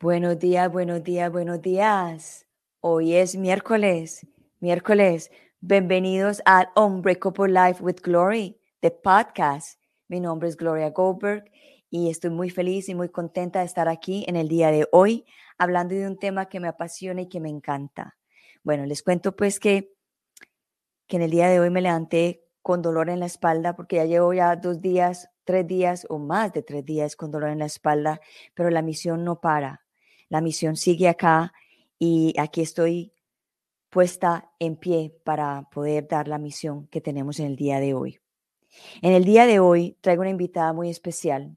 Buenos días, buenos días, buenos días. Hoy es miércoles, miércoles. Bienvenidos al Unbreakable Life with Glory, the podcast. Mi nombre es Gloria Goldberg y estoy muy feliz y muy contenta de estar aquí en el día de hoy hablando de un tema que me apasiona y que me encanta. Bueno, les cuento pues que, que en el día de hoy me levanté con dolor en la espalda porque ya llevo ya dos días, tres días o más de tres días con dolor en la espalda, pero la misión no para. La misión sigue acá y aquí estoy puesta en pie para poder dar la misión que tenemos en el día de hoy. En el día de hoy traigo una invitada muy especial.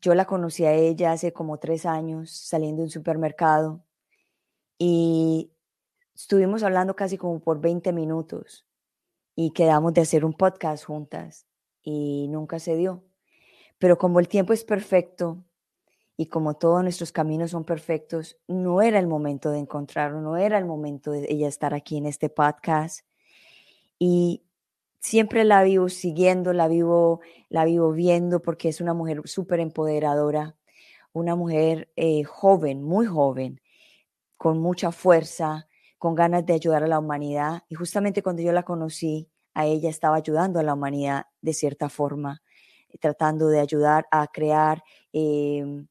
Yo la conocí a ella hace como tres años saliendo de un supermercado y estuvimos hablando casi como por 20 minutos y quedamos de hacer un podcast juntas y nunca se dio. Pero como el tiempo es perfecto y como todos nuestros caminos son perfectos, no era el momento de encontrarlo, no era el momento de ella estar aquí en este podcast. Y siempre la vivo siguiendo, la vivo, la vivo viendo porque es una mujer súper empoderadora, una mujer eh, joven, muy joven, con mucha fuerza, con ganas de ayudar a la humanidad. Y justamente cuando yo la conocí, a ella estaba ayudando a la humanidad de cierta forma, tratando de ayudar a crear em,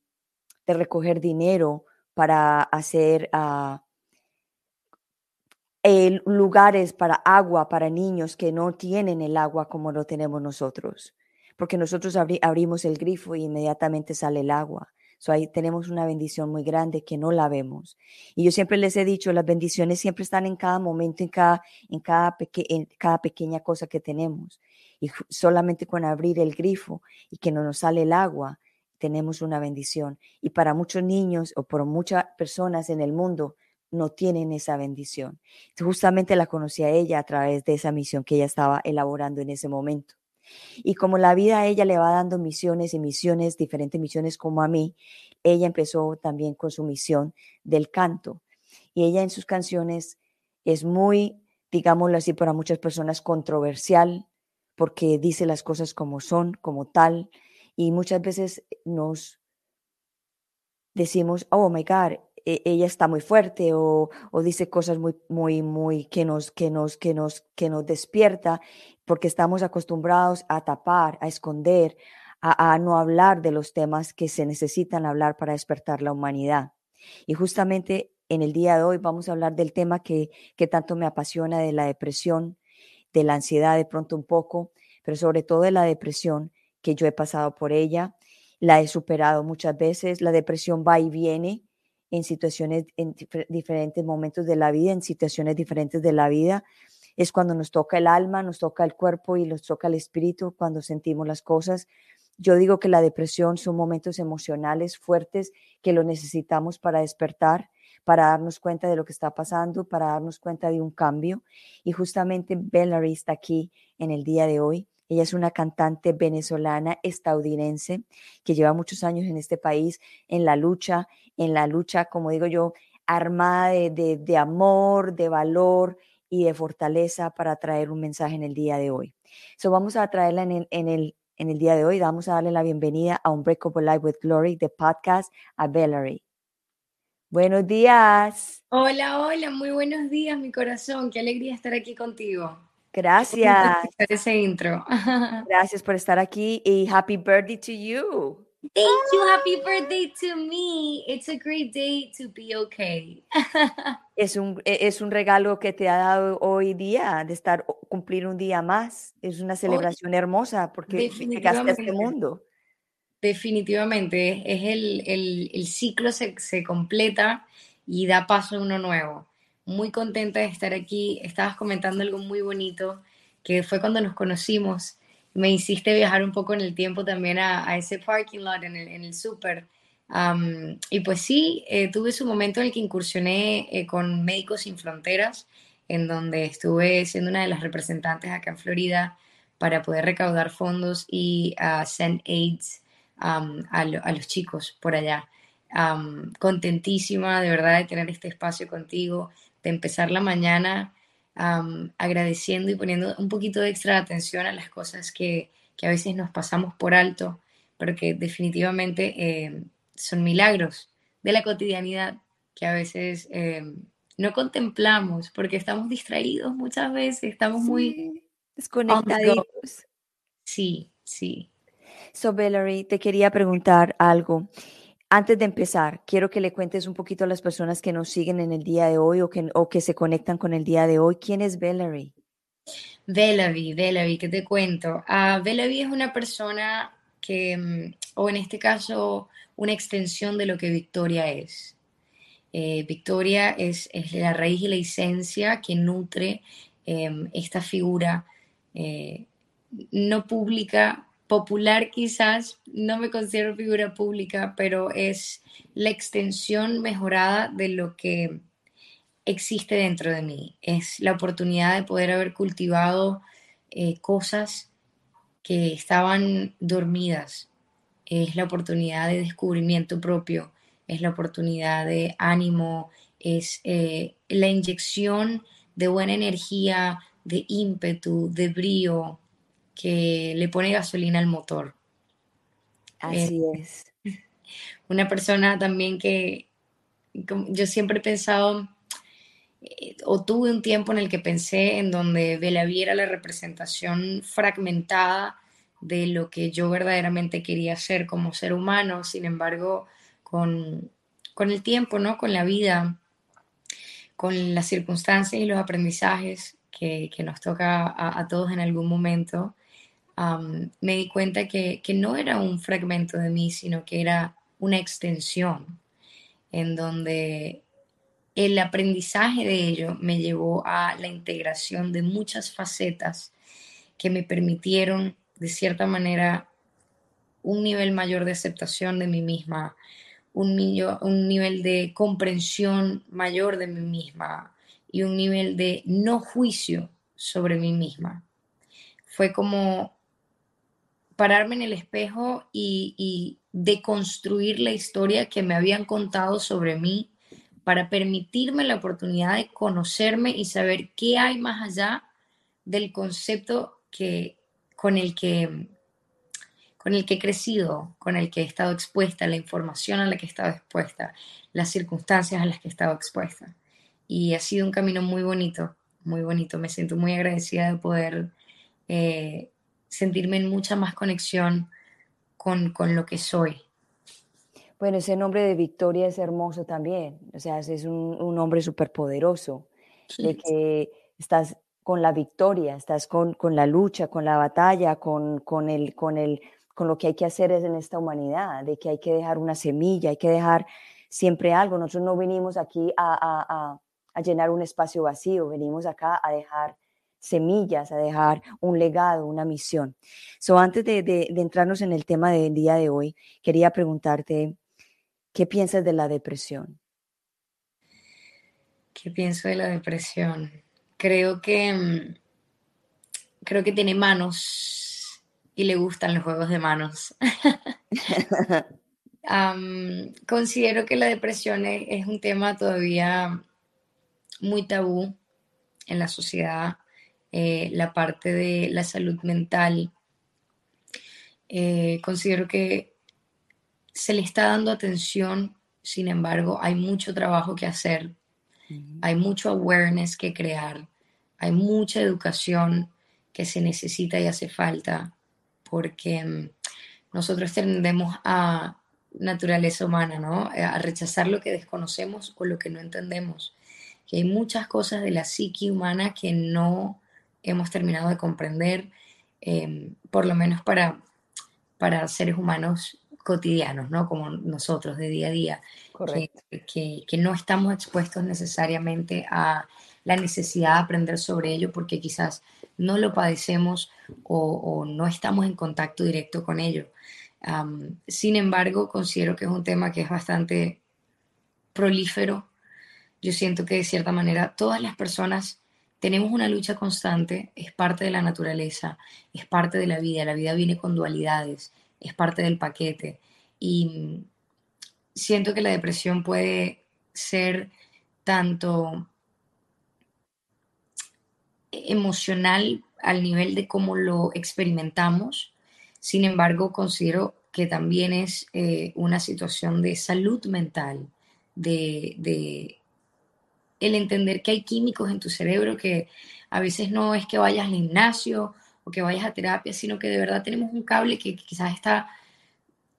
de recoger dinero para hacer uh, lugares para agua para niños que no tienen el agua como lo tenemos nosotros. Porque nosotros abrimos el grifo y inmediatamente sale el agua. So ahí tenemos una bendición muy grande que no la vemos. Y yo siempre les he dicho, las bendiciones siempre están en cada momento, en cada, en cada, en cada pequeña cosa que tenemos. Y solamente con abrir el grifo y que no nos sale el agua, tenemos una bendición. Y para muchos niños o por muchas personas en el mundo no tienen esa bendición. Justamente la conocí a ella a través de esa misión que ella estaba elaborando en ese momento. Y como la vida a ella le va dando misiones y misiones, diferentes misiones como a mí, ella empezó también con su misión del canto. Y ella en sus canciones es muy, digámoslo así, para muchas personas controversial, porque dice las cosas como son, como tal, y muchas veces nos decimos, oh my God, e-, ella está muy fuerte o, dice cosas muy, muy, muy que nos, que nos, que nos, que nos despierta porque estamos acostumbrados a tapar, a esconder, a, a, no hablar de los temas que se necesitan hablar para despertar la humanidad. Y justamente en el día de hoy vamos a hablar del tema que, que tanto me apasiona, de la depresión, de la ansiedad de pronto un poco, pero sobre todo de la depresión que yo he pasado por ella, la he superado muchas veces, la depresión va y viene en situaciones, en diferentes momentos de la vida, en situaciones diferentes de la vida. Es cuando nos toca el alma, nos toca el cuerpo y nos toca el espíritu, cuando sentimos las cosas. Yo digo que la depresión son momentos emocionales fuertes que lo necesitamos para despertar, para darnos cuenta de lo que está pasando, para darnos cuenta de un cambio. Y justamente Bellary está aquí en el día de hoy ella es una cantante venezolana estadounidense que lleva muchos años en este país en la lucha, en la lucha, como digo yo, armada de, amor, de valor y de fortaleza para traer un mensaje en el día de hoy. So vamos a traerla en el, en el, en el día de hoy. Vamos a darle la bienvenida a Unbreakable Life with Glory, de podcast a Valerie. Buenos días. Hola, hola, muy buenos días, mi corazón. Qué alegría estar aquí contigo. Gracias. Ese intro. Gracias por estar aquí y happy birthday to you. Thank you. Happy birthday to me. It's a great day to be okay. Es un, e, es un regalo que te ha dado hoy día de estar cumplir un día más. Es una celebración hermosa porque llegaste a este mundo. Definitivamente. Es el, el, el ciclo se, se completa y da paso a uno nuevo muy contenta de estar aquí. Estabas comentando algo muy bonito, que fue cuando nos conocimos. Me hiciste viajar un poco en el tiempo también a, ese parking lot en el, en el súper. y pues sí, eh, tuve su momento en el que incursioné eh, con Médicos Sin Fronteras, en donde estuve siendo una de las representantes acá en Florida para poder recaudar fondos y uh, send aids a, a, los chicos por allá. contentísima de verdad de tener este espacio contigo, de empezar la mañana agradeciendo y poniendo un poquito de extra atención a las cosas que, a veces nos pasamos por alto, pero que definitivamente eh, son milagros de la cotidianidad que a veces eh, no contemplamos porque estamos distraídos muchas veces, estamos muy desconectados. Sí, sí. So, Valerie, te quería preguntar algo. Antes de empezar, quiero que le cuentes un poquito a las personas que nos siguen en el día de hoy o que, se conectan con el día de hoy. ¿Quién es Valerie? Valerie, Valerie, ¿qué te cuento? Uh, Valerie es una persona que, mm, o en este caso, una extensión de lo que Victoria es. Eh, Victoria es, es, la raíz y la esencia que nutre em, esta figura eh, no pública popular quizás, no me considero figura pública, pero es la extensión mejorada de lo que existe dentro de mí. Es la oportunidad de poder haber cultivado eh, cosas que estaban dormidas. Es la oportunidad de descubrimiento propio, es la oportunidad de ánimo, es eh, la inyección de buena energía, de ímpetu, de brío, que le pone gasolina al motor. Así es. Una persona también que yo siempre he pensado, eh, o tuve un tiempo en el que pensé en donde Belaví era la representación fragmentada de lo que yo verdaderamente quería ser como ser humano, sin embargo, con, con el tiempo, ¿no? Con la vida, con las circunstancias y los aprendizajes que, que nos toca a, a, todos en algún momento, me di cuenta que, no era un fragmento de mí, sino que era una extensión en donde el aprendizaje de ello me llevó a la integración de muchas facetas que me permitieron, de cierta manera, un nivel mayor de aceptación de mí misma, un, nivel de comprensión mayor de mí misma y un nivel de no juicio sobre mí misma. Fue como pararme en el espejo y, deconstruir la historia que me habían contado sobre mí para permitirme la oportunidad de conocerme y saber qué hay más allá del concepto que, con, el que, con el que he crecido, con el que he estado expuesta, la información a la que he estado expuesta, las circunstancias a las que he estado expuesta. Y ha sido un camino muy bonito, muy bonito. Me siento muy agradecida de poder eh, sentirme en mucha más conexión con, lo que soy. Bueno, ese nombre de Victoria es hermoso también, o sea, es un, un nombre súper poderoso, de que estás con la victoria, estás con, con la lucha, con la batalla, con, con, el, con, el, con lo que hay que hacer en esta humanidad, de que hay que dejar una semilla, hay que dejar siempre algo. Nosotros no venimos aquí a, a, a llenar un espacio vacío, venimos acá a dejar semillas, a dejar un legado, una misión. So, antes de, entrarnos en el tema del día de hoy, quería preguntarte, ¿qué piensas de la depresión? ¿Qué pienso de la depresión? Creo que mm, creo que tiene manos y le gustan los juegos de manos. considero que la depresión es, un tema todavía muy tabú en la sociedad. Eh, la parte de la salud mental. Eh, considero que se le está dando atención, sin embargo, hay mucho trabajo que hacer, hay mucho awareness que crear, hay mucha educación que se necesita y hace falta, porque mm, nosotros tendemos a naturaleza humana, ¿no? A rechazar lo que desconocemos o lo que no entendemos. Que hay muchas cosas de la psique humana que no hemos terminado de comprender, em, por lo menos para, para seres humanos cotidianos, ¿no? Como nosotros de día a día, que, que, no estamos expuestos necesariamente a la necesidad de aprender sobre ello porque quizás no lo padecemos o, no estamos en contacto directo con ello. sin embargo, considero que es un tema que es bastante prolífero. Yo siento que de cierta manera todas las personas tenemos una lucha constante, es parte de la naturaleza, es parte de la vida, la vida viene con dualidades, es parte del paquete. Y siento que la depresión puede ser tanto emocional al nivel de cómo lo experimentamos. Sin embargo, considero que también es eh, una situación de salud mental, de, de, el entender que hay químicos en tu cerebro que a veces no es que vayas al gimnasio o que vayas a terapia, sino que de verdad tenemos un cable que quizás está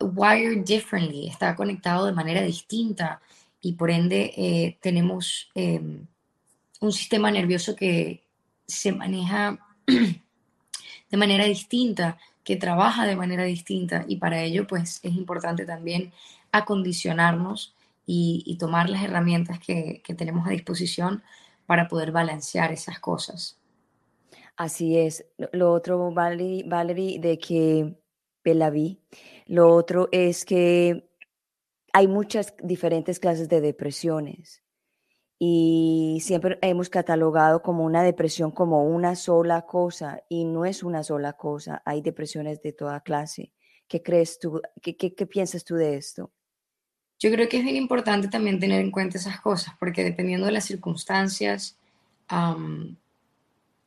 wired differently, está conectado de manera distinta y por ende eh, tenemos em, un sistema nervioso que se maneja de manera distinta, que trabaja de manera distinta y para ello pues es importante también acondicionarnos y, tomar las herramientas que, tenemos a disposición para poder balancear esas cosas. Así es. Lo otro, Valerie, de que la vi, lo otro es que hay muchas diferentes clases de depresiones y siempre hemos catalogado como una depresión como una sola cosa y no es una sola cosa, hay depresiones de toda clase. ¿Qué crees tú? ¿Qué, qué, piensas tú de esto? Yo creo que es bien importante también tener en cuenta esas cosas, porque dependiendo de las circunstancias,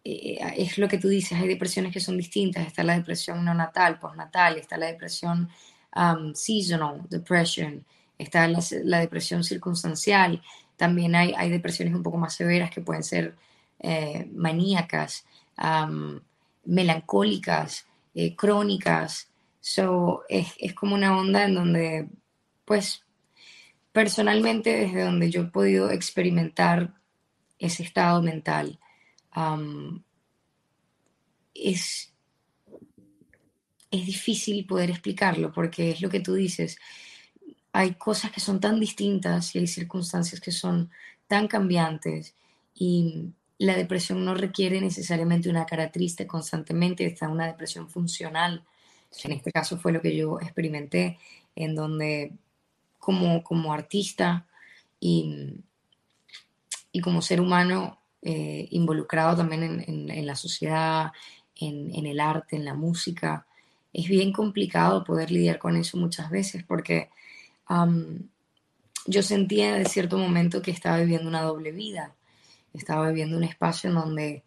eh, es lo que tú dices, hay depresiones que son distintas. Está la depresión neonatal, postnatal, está la depresión seasonal depression, está la, depresión circunstancial. También hay, hay, depresiones un poco más severas que pueden ser eh, maníacas, melancólicas, eh, crónicas. So, es, es, como una onda en donde, pues, personalmente, desde donde yo he podido experimentar ese estado mental, es, es difícil poder explicarlo porque es lo que tú dices. Hay cosas que son tan distintas y hay circunstancias que son tan cambiantes y la depresión no requiere necesariamente una cara triste constantemente, está una depresión funcional. En este caso fue lo que yo experimenté, en donde como, como artista y, y como ser humano eh, involucrado también en, la sociedad, en, el arte, en la música. Es bien complicado poder lidiar con eso muchas veces porque yo sentía de cierto momento que estaba viviendo una doble vida. Estaba viviendo un espacio en donde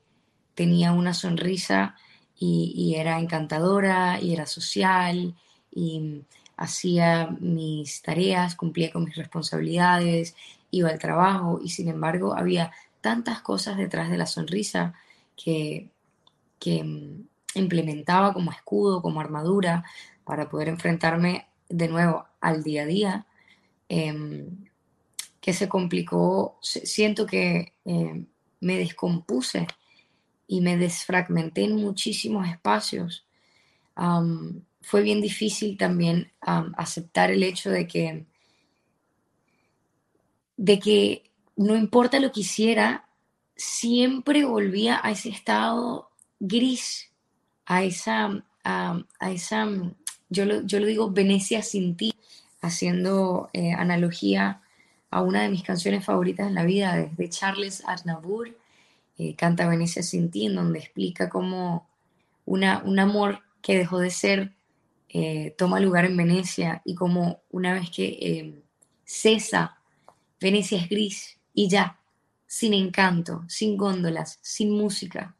tenía una sonrisa y, y era encantadora y era social y hacía mis tareas, cumplía con mis responsabilidades, iba al trabajo y sin embargo había tantas cosas detrás de la sonrisa que, que mm, implementaba como escudo, como armadura, para poder enfrentarme de nuevo al día a día, em, que se complicó, siento que em, me descompuse y me desfragmenté en muchísimos espacios. Fue bien difícil también aceptar el hecho de que, de que no importa lo que hiciera, siempre volvía a ese estado gris, a esa, a, esa yo, lo, yo lo digo, Venecia sin ti, haciendo eh, analogía a una de mis canciones favoritas en la vida, de Charles Aznavour, eh, Canta Venecia sin ti, en donde explica cómo una, un amor que dejó de ser eh, toma lugar en Venecia y cómo una vez que cesa, Venecia es gris y ya, sin encanto, sin góndolas, sin música.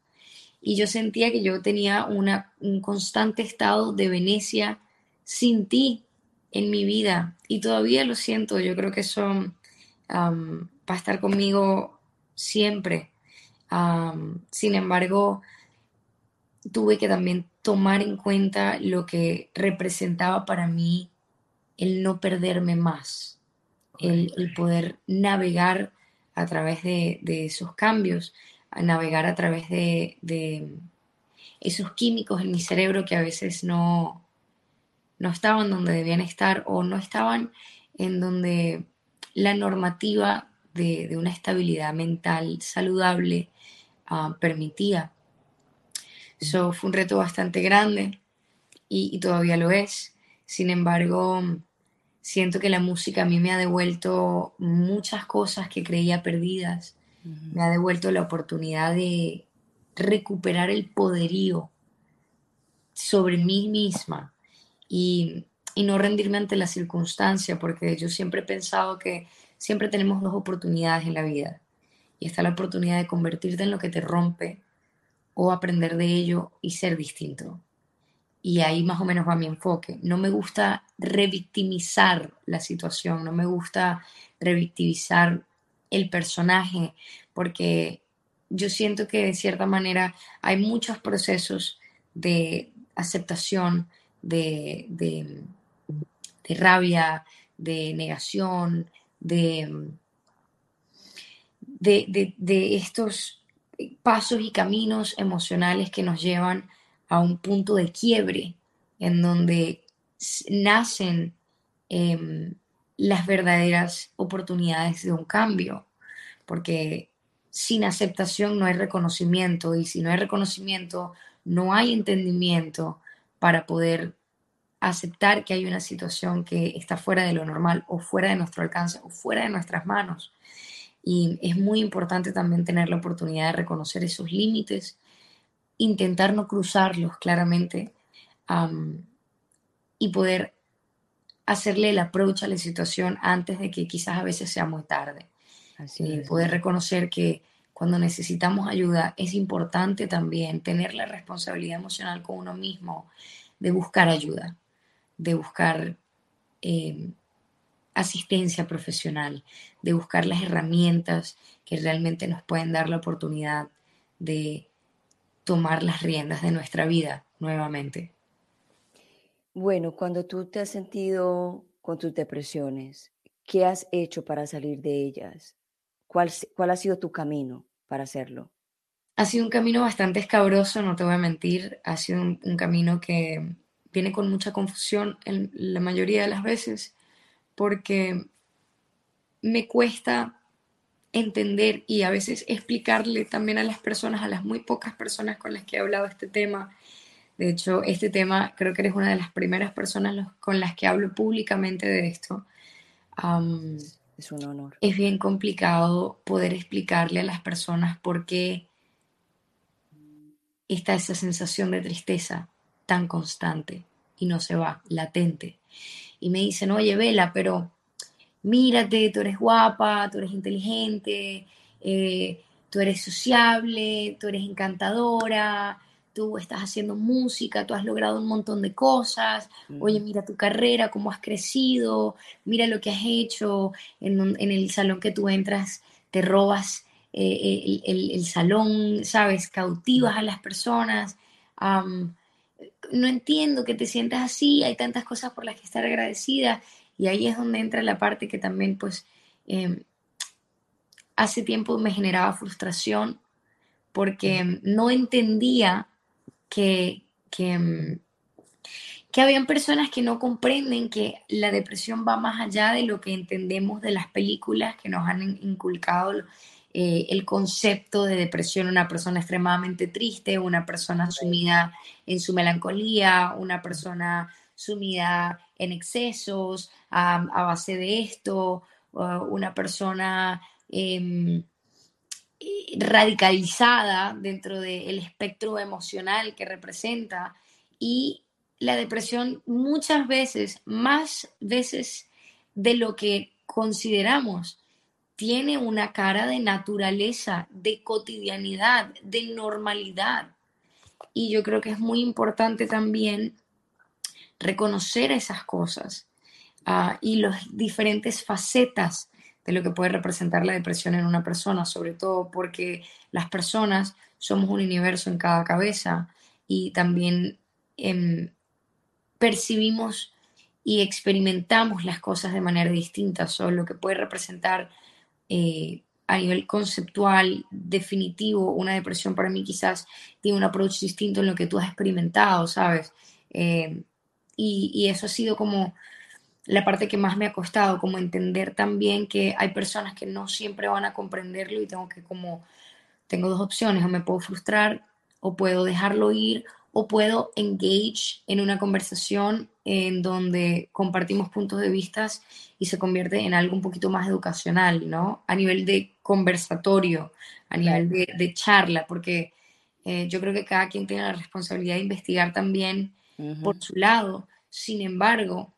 Y yo sentía que yo tenía un constante estado de Venecia sin ti en mi vida. Y todavía lo siento, yo creo que eso va a estar conmigo siempre. sin embargo, tuve que también tomar en cuenta lo que representaba para mí el no perderme más, el, el poder navegar a través de, esos cambios, a navegar a través de, esos químicos en mi cerebro que a veces no, no estaban donde debían estar o no estaban en donde la normativa de, una estabilidad mental saludable ah, permitía. Eso fue un reto bastante grande y, y, todavía lo es. Sin embargo, siento que la música a mí me ha devuelto muchas cosas que creía perdidas, me ha devuelto la oportunidad de recuperar el poderío sobre mí misma y, no rendirme ante la circunstancia, porque yo siempre he pensado que siempre tenemos dos oportunidades en la vida. Y está la oportunidad de convertirte en lo que te rompe o aprender de ello y ser distinto. Y ahí más o menos va mi enfoque. No me gusta revictimizar la situación, no me gusta revictimizar el personaje, porque yo siento que de cierta manera hay muchos procesos de aceptación, de, de, rabia, de negación, de, de, de, estos pasos y caminos emocionales que nos llevan a un punto de quiebre en donde nacen em, las verdaderas oportunidades de un cambio, porque sin aceptación no hay reconocimiento y si no hay reconocimiento no hay entendimiento para poder aceptar que hay una situación que está fuera de lo normal o fuera de nuestro alcance o fuera de nuestras manos. Y es muy importante también tener la oportunidad de reconocer esos límites, intentar no cruzarlos claramente y poder hacerle el approach a la situación antes de que quizás a veces sea muy tarde. Así poder reconocer que cuando necesitamos ayuda es importante también tener la responsabilidad emocional con uno mismo de buscar ayuda, de buscar eh, asistencia profesional, de buscar las herramientas que realmente nos pueden dar la oportunidad de tomar las riendas de nuestra vida nuevamente. Bueno, cuando tú te has sentido con tus depresiones, ¿qué has hecho para salir de ellas? ¿Cuál, ¿Cuál ha sido tu camino para hacerlo? Ha sido un camino bastante escabroso, no te voy a mentir. Ha sido un, camino que viene con mucha confusión en la mayoría de las veces, porque me cuesta entender y a veces explicarle también a las personas, a las muy pocas personas con las que he hablado este tema. De hecho, este tema creo que eres una de las primeras personas con las que hablo públicamente de esto. Es un honor. Es bien complicado poder explicarle a las personas por qué está esa sensación de tristeza tan constante y no se va, latente. Y me dicen, oye, Vela, pero mírate, tú eres guapa, tú eres inteligente, eh, tú eres sociable, tú eres encantadora, tú estás haciendo música, tú has logrado un montón de cosas, oye, mira tu carrera, cómo has crecido, mira lo que has hecho, en, el salón que tú entras, te robas eh, el, salón, ¿sabes? Cautivas a las personas. No entiendo que te sientas así, hay tantas cosas por las que estar agradecida. Y ahí es donde entra la parte que también, pues, em, hace tiempo me generaba frustración porque no entendía que, que, que habían personas que no comprenden que la depresión va más allá de lo que entendemos de las películas que nos han inculcado eh, el concepto de depresión, una persona extremadamente triste, una persona sumida en su melancolía, una persona sumida en excesos a, base de esto, una persona em, radicalizada dentro del espectro emocional que representa. Y la depresión muchas veces, más veces de lo que consideramos, tiene una cara de naturaleza, de cotidianidad, de normalidad. Y yo creo que es muy importante también reconocer esas cosas ah, y las diferentes facetas de lo que puede representar la depresión en una persona, sobre todo porque las personas somos un universo en cada cabeza y también em, percibimos y experimentamos las cosas de manera distinta. So, lo que puede representar eh, a nivel conceptual, definitivo, una depresión para mí quizás tiene un approach distinto en lo que tú has experimentado, ¿sabes? Eh, y, y, eso ha sido como la parte que más me ha costado, como entender también que hay personas que no siempre van a comprenderlo y tengo que como, tengo dos opciones, o me puedo frustrar o puedo dejarlo ir o puedo engage en una conversación en donde compartimos puntos de vista y se convierte en algo un poquito más educacional, ¿no? A nivel de conversatorio, a nivel de, charla, porque eh, yo creo que cada quien tiene la responsabilidad de investigar también por su lado. Sin embargo,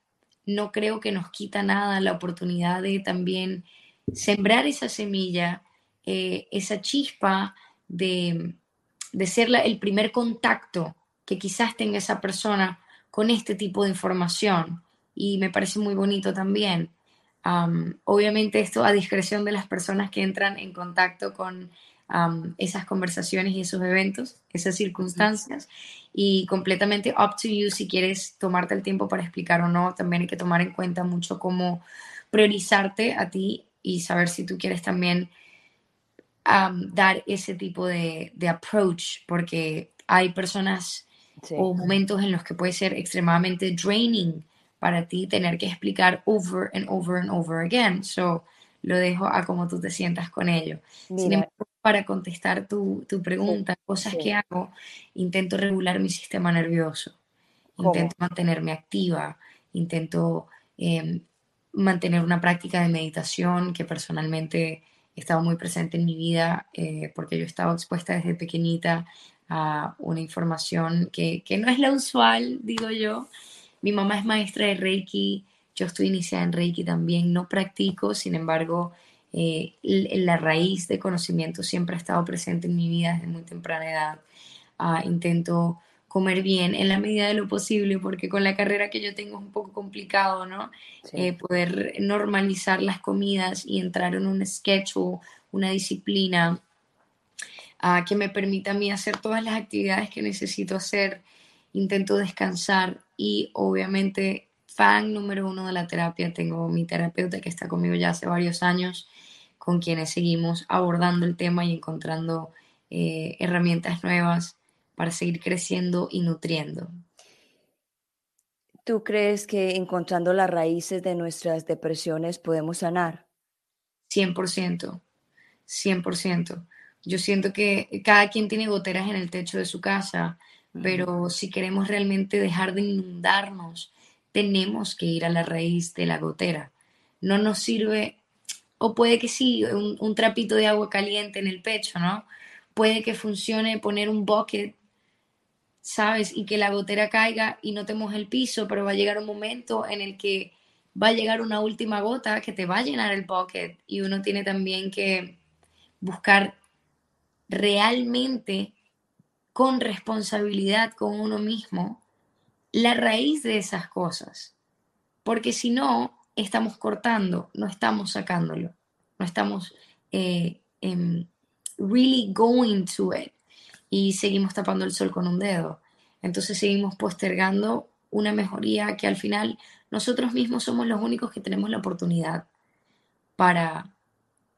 no creo que nos quita nada la oportunidad de también sembrar esa semilla, eh, esa chispa de, de ser el primer contacto que quizás tenga esa persona con este tipo de información. Y me parece muy bonito también. obviamente esto a discreción de las personas que entran en contacto con esas conversaciones y esos eventos, esas circunstancias, y completamente up to you si quieres tomarte el tiempo para explicar o no. También hay que tomar en cuenta mucho cómo priorizarte a ti y saber si tú quieres también dar ese tipo de, de, approach, porque hay personas o momentos en los que puede ser extremadamente draining para ti tener que explicar over and over and over again. So, lo dejo a como tú te sientas con ello. Sin embargo, para contestar tu, tu pregunta, cosas que hago, intento regular mi sistema nervioso, intento mantenerme activa, intento em, mantener una práctica de meditación que personalmente he estado muy presente en mi vida eh, porque yo he estado expuesta desde pequeñita a una información que, que, no es la usual, digo yo. Mi mamá es maestra de Reiki, yo estoy iniciada en Reiki también, no practico, sin embargo, eh, la raíz de conocimiento siempre ha estado presente en mi vida desde muy temprana edad. Ah, intento comer bien en la medida de lo posible, porque con la carrera que yo tengo es un poco complicado, ¿no? Eh, poder normalizar las comidas y entrar en un schedule, una disciplina ah, que me permita a mí hacer todas las actividades que necesito hacer. Intento descansar y obviamente fan número uno de la terapia. Tengo mi terapeuta que está conmigo ya hace varios años, con quienes seguimos abordando el tema y encontrando eh, herramientas nuevas para seguir creciendo y nutriendo. ¿Tú crees que encontrando las raíces de nuestras depresiones podemos sanar? 100%, 100%. Yo siento que cada quien tiene goteras en el techo de su casa, pero si queremos realmente dejar de inundarnos, tenemos que ir a la raíz de la gotera. No nos sirve, o puede que sí, un, un trapito de agua caliente en el pecho, ¿no? Puede que funcione poner un bucket ¿sabes? Y que la gotera caiga y no te moje el piso, pero va a llegar un momento en el que va a llegar una última gota que te va a llenar el bucket y uno tiene también que buscar realmente con responsabilidad con uno mismo la raíz de esas cosas. Porque si no, estamos cortando, no estamos sacándolo, no estamos eh, em, really going to it y seguimos tapando el sol con un dedo. Entonces seguimos postergando una mejoría que al final nosotros mismos somos los únicos que tenemos la oportunidad para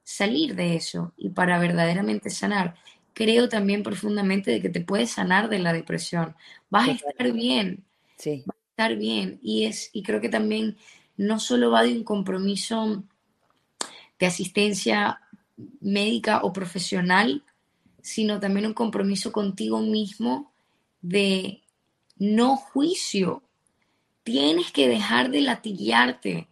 salir de eso y para verdaderamente sanar. Creo también profundamente de que te puedes sanar de la depresión. Vas a estar bien. Sí. Vas a estar bien. Y, es, y creo que también no solo va de un compromiso de asistencia médica o profesional, sino también un compromiso contigo mismo de no juicio. Tienes que dejar de latillarte,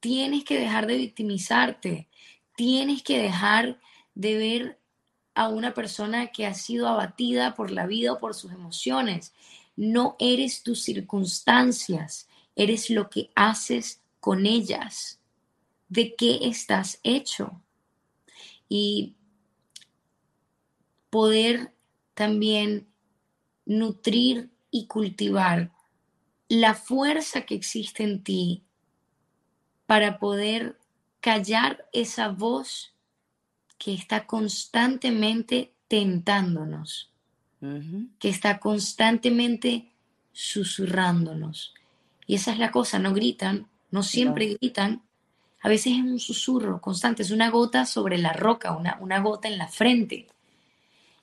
tienes que dejar de victimizarte, tienes que dejar de ver a una persona que ha sido abatida por la vida o por sus emociones. No eres tus circunstancias, eres lo que haces con ellas. ¿De qué estás hecho? Y poder también nutrir y cultivar la fuerza que existe en ti para poder callar esa voz que está constantemente tentándonos, que está constantemente susurrándonos. Y esa es la cosa, no gritan, no siempre gritan, a veces es un susurro constante, es una gota sobre la roca, una, una gota en la frente.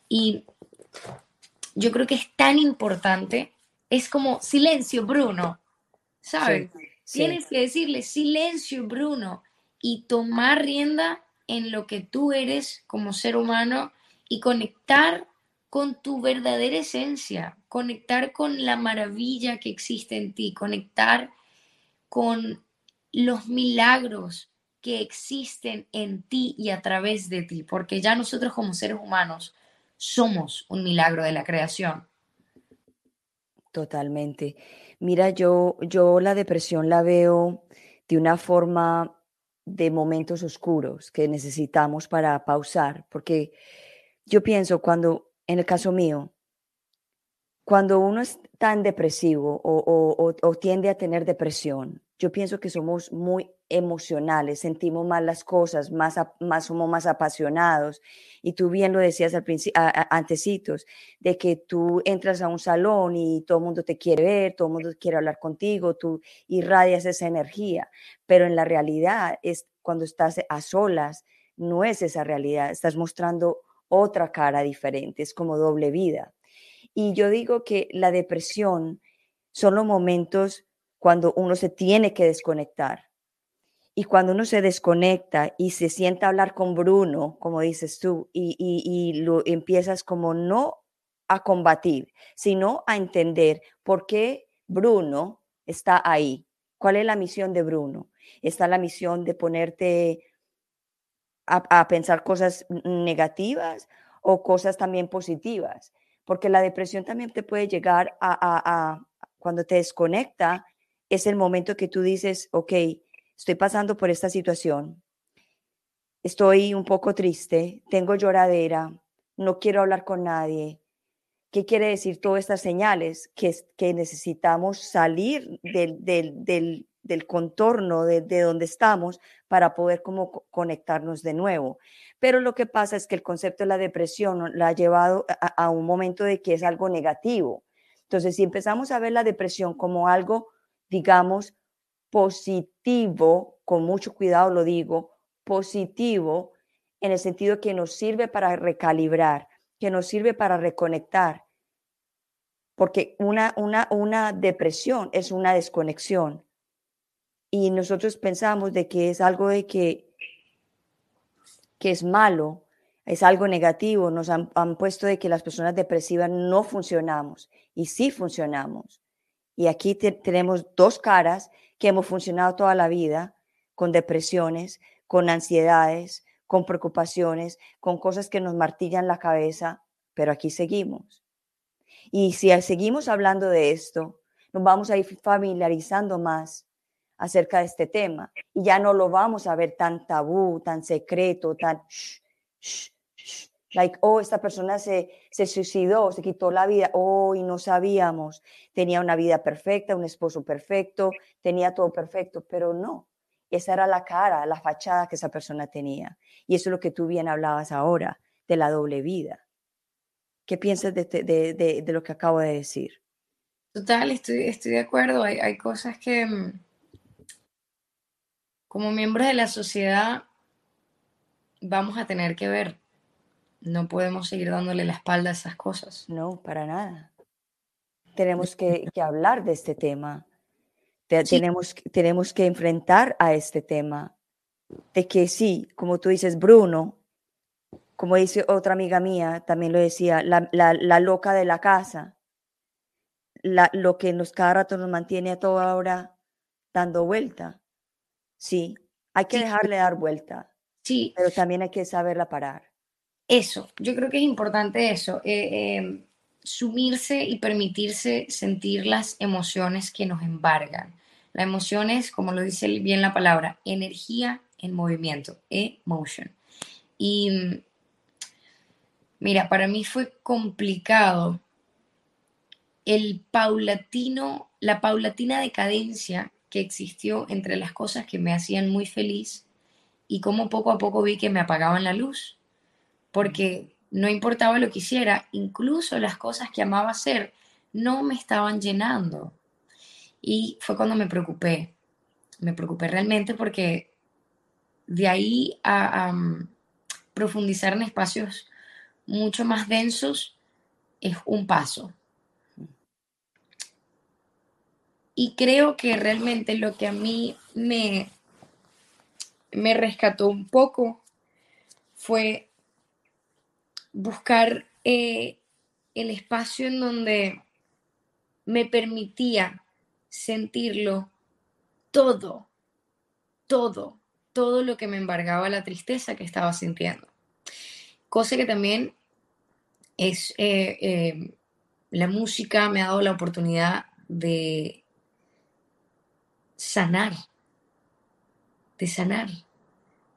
Y yo creo que es tan importante, es como silencio, Bruno, ¿sabes? Tienes que decirle silencio, Bruno, y tomar rienda en lo que tú eres como ser humano y conectar con tu verdadera esencia, conectar con la maravilla que existe en ti, conectar con los milagros que existen en ti y a través de ti, porque ya nosotros como seres humanos somos un milagro de la creación. Totalmente. Mira, yo, yo la depresión la veo de una forma de momentos oscuros que necesitamos para pausar, porque yo pienso cuando en el caso mío, cuando uno es tan depresivo o, tiende a tener depresión, yo pienso que somos muy emocionales, sentimos más las cosas, más, somos más apasionados. Y tú bien lo decías al principio, antecitos, de que tú entras a un salón y todo el mundo te quiere ver, todo el mundo quiere hablar contigo, tú irradias esa energía, pero en la realidad es cuando estás a solas, no es esa realidad, estás mostrando otra cara diferente, es como doble vida. Y yo digo que la depresión son los momentos cuando uno se tiene que desconectar. Y cuando uno se desconecta y se sienta a hablar con Bruno, como dices tú, y, lo empiezas como no a combatir, sino a entender por qué Bruno está ahí. ¿Cuál es la misión de Bruno? Está la misión de ponerte a, pensar cosas negativas o cosas también positivas, porque la depresión también te puede llegar a, cuando te desconecta, es el momento que tú dices, ok, estoy pasando por esta situación, estoy un poco triste, tengo lloradera, no quiero hablar con nadie. ¿Qué quiere decir todas estas señales? Que, que necesitamos salir del, del, del contorno de, donde estamos para poder como conectarnos de nuevo. Pero lo que pasa es que el concepto de la depresión la ha llevado a, un momento de que es algo negativo. Entonces, si empezamos a ver la depresión como algo, digamos, positivo, con mucho cuidado lo digo, positivo, en el sentido que nos sirve para recalibrar, que nos sirve para reconectar, porque una, una, una depresión es una desconexión y nosotros pensamos de que es algo de que, que es malo, es algo negativo, nos han, puesto de que las personas depresivas no funcionamos y sí funcionamos. Y aquí tenemos dos caras que hemos funcionado toda la vida con depresiones, con ansiedades, con preocupaciones, con cosas que nos martillan la cabeza, pero aquí seguimos. Y si seguimos hablando de esto, nos vamos a ir familiarizando más acerca de este tema y ya no lo vamos a ver tan tabú, tan secreto, tan like, oh, esta persona se, se suicidó, se quitó la vida, oh, y no sabíamos, tenía una vida perfecta, un esposo perfecto, tenía todo perfecto, pero no, esa era la cara, la fachada que esa persona tenía. Y eso es lo que tú bien hablabas ahora, de la doble vida. ¿Qué piensas de, de, de, de lo que acabo de decir? Total, estoy, estoy de acuerdo. Hay, hay cosas que, mm, como miembros de la sociedad vamos a tener que ver. No podemos seguir dándole la espalda a esas cosas. No, para nada. Tenemos que, hablar de este tema. Tenemos, tenemos que enfrentar a este tema. De que sí, como tú dices, Bruno, como dice otra amiga mía, también lo decía, la, loca de la casa, lo que nos cada rato nos mantiene a toda hora dando vuelta. Sí, hay que dejarle dar vuelta. Sí. Pero también hay que saberla parar. Eso, yo creo que es importante eso, eh, em, sumirse y permitirse sentir las emociones que nos embargan. La emoción es, como lo dice bien la palabra, energía en movimiento, emotion. Y mm, mira, para mí fue complicado el paulatino, la paulatina decadencia que existió entre las cosas que me hacían muy feliz y cómo poco a poco vi que me apagaban la luz, porque no importaba lo que hiciera, incluso las cosas que amaba hacer no me estaban llenando. Y fue cuando me preocupé, me preocupé realmente porque de ahí a, mm, profundizar en espacios mucho más densos es un paso. Y creo que realmente lo que a mí me, me rescató un poco fue buscar eh, el espacio en donde me permitía sentirlo todo, todo, todo lo que me embargaba la tristeza que estaba sintiendo. Cosa que también es, eh, eh, la música me ha dado la oportunidad de sanar, de sanar.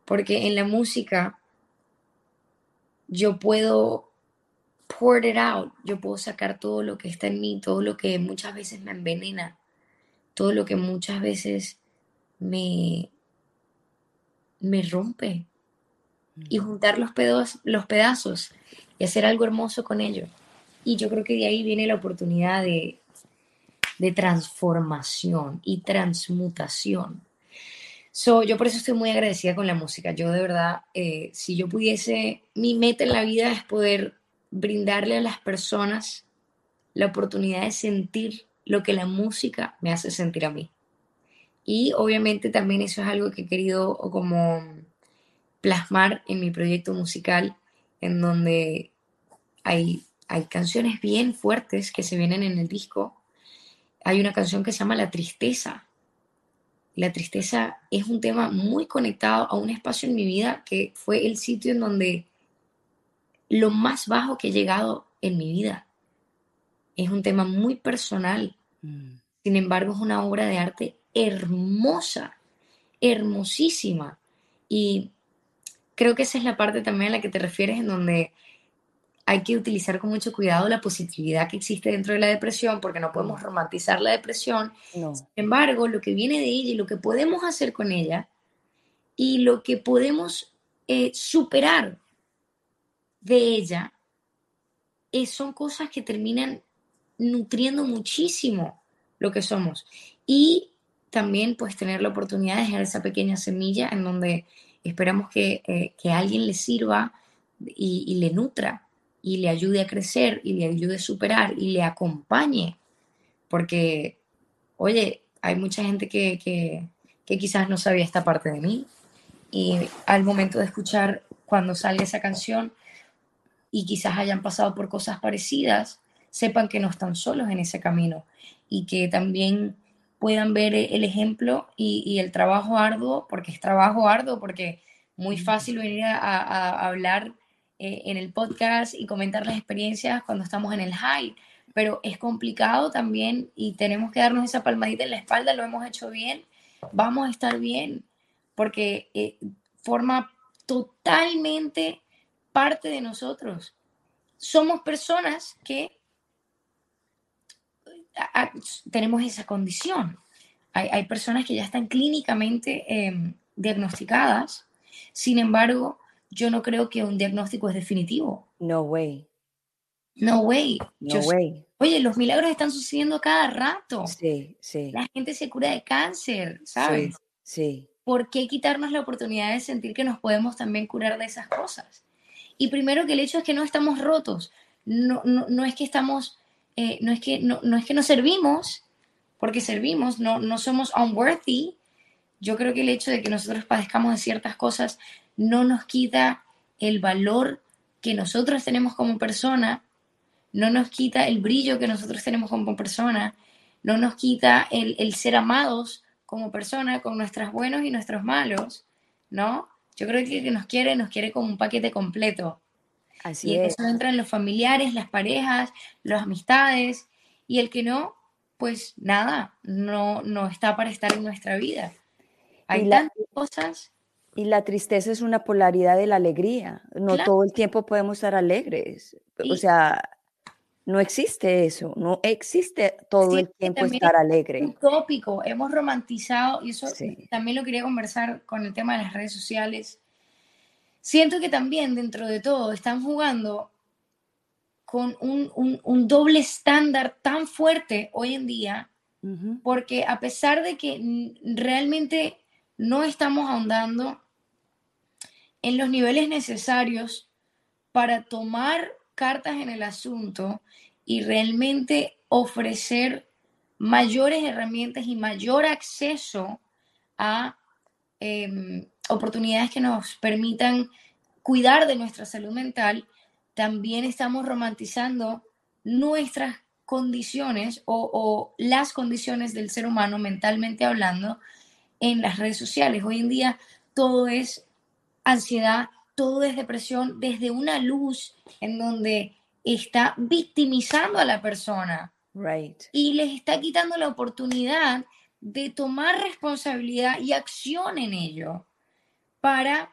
Porque en la música yo puedo pour it out, yo puedo sacar todo lo que está en mí, todo lo que muchas veces me envenena, todo lo que muchas veces me, me rompe. Y juntar los, pedos, los pedazos y hacer algo hermoso con ellos. Y yo creo que de ahí viene la oportunidad de, de transformación y transmutación. So, yo por eso estoy muy agradecida con la música. Yo de verdad, eh, si yo pudiese, mi meta en la vida es poder brindarle a las personas la oportunidad de sentir lo que la música me hace sentir a mí. Y obviamente también eso es algo que he querido como plasmar en mi proyecto musical, en donde hay, hay canciones bien fuertes que se vienen en el disco. Hay una canción que se llama La Tristeza. La tristeza es un tema muy conectado a un espacio en mi vida que fue el sitio en donde lo más bajo que he llegado en mi vida. Es un tema muy personal. Mm. Sin embargo, es una obra de arte hermosa, hermosísima. Y creo que esa es la parte también a la que te refieres, en donde hay que utilizar con mucho cuidado la positividad que existe dentro de la depresión, porque no podemos mm. romantizar la depresión. Sin embargo, lo que viene de ella y lo que podemos hacer con ella y lo que podemos eh, superar de ella eh, son cosas que terminan nutriendo muchísimo lo que somos. Y también pues tener la oportunidad de dejar esa pequeña semilla en donde esperamos que, eh, alguien le sirva y, le nutra y le ayude a crecer y le ayude a superar y le acompañe. Porque, oye, hay mucha gente que, que quizás no sabía esta parte de mí y al momento de escuchar cuando sale esa canción y quizás hayan pasado por cosas parecidas, sepan que no están solos en ese camino y que también puedan ver el ejemplo y, el trabajo arduo, porque es trabajo arduo, porque muy fácil venir a, hablar eh, en el podcast y comentar las experiencias cuando estamos en el high, pero es complicado también y tenemos que darnos esa palmadita en la espalda, lo hemos hecho bien, vamos a estar bien, porque eh, forma totalmente parte de nosotros. Somos personas que tenemos esa condición. Hay, personas que ya están clínicamente em, diagnosticadas, sin embargo, yo no creo que un diagnóstico es definitivo. No way. No way. No way. Oye, los milagros están sucediendo cada rato. Sí, sí. La gente se cura de cáncer, ¿sabes? Sí, sí. ¿Por qué quitarnos la oportunidad de sentir que nos podemos también curar de esas cosas? Y primero que el hecho es que no estamos rotos. No, no, no es que estamos eh, no, es que, no, es que no servimos, porque servimos, no, no somos unworthy. Yo creo que el hecho de que nosotros padezcamos de ciertas cosas no nos quita el valor que nosotros tenemos como persona, no nos quita el brillo que nosotros tenemos como persona, no nos quita el, el ser amados como persona, con nuestros buenos y nuestros malos, ¿no? Yo creo que el que nos quiere, nos quiere como un paquete completo. Así y es. eso entran los familiares, las parejas, las amistades, y el que no, pues nada, no, no está para estar en nuestra vida. Hay tantas cosas. Y la tristeza es una polaridad de la alegría. No todo el tiempo podemos estar alegres. o sea, no existe eso. No existe todo el tiempo estar alegre. Es tópico. Hemos romantizado, y eso también lo quería conversar con el tema de las redes sociales siento que también dentro de todo están jugando con un, doble estándar tan fuerte hoy en día, porque a pesar de que realmente no estamos ahondando en los niveles necesarios para tomar cartas en el asunto y realmente ofrecer mayores herramientas y mayor acceso a em, oportunidades que nos permitan cuidar de nuestra salud mental, también estamos romantizando nuestras condiciones o, las condiciones del ser humano mentalmente hablando en las redes sociales. Hoy en día todo es ansiedad, todo es depresión desde una luz en donde está victimizando a la persona. Right. Y les está quitando la oportunidad de tomar responsabilidad y acción en ello para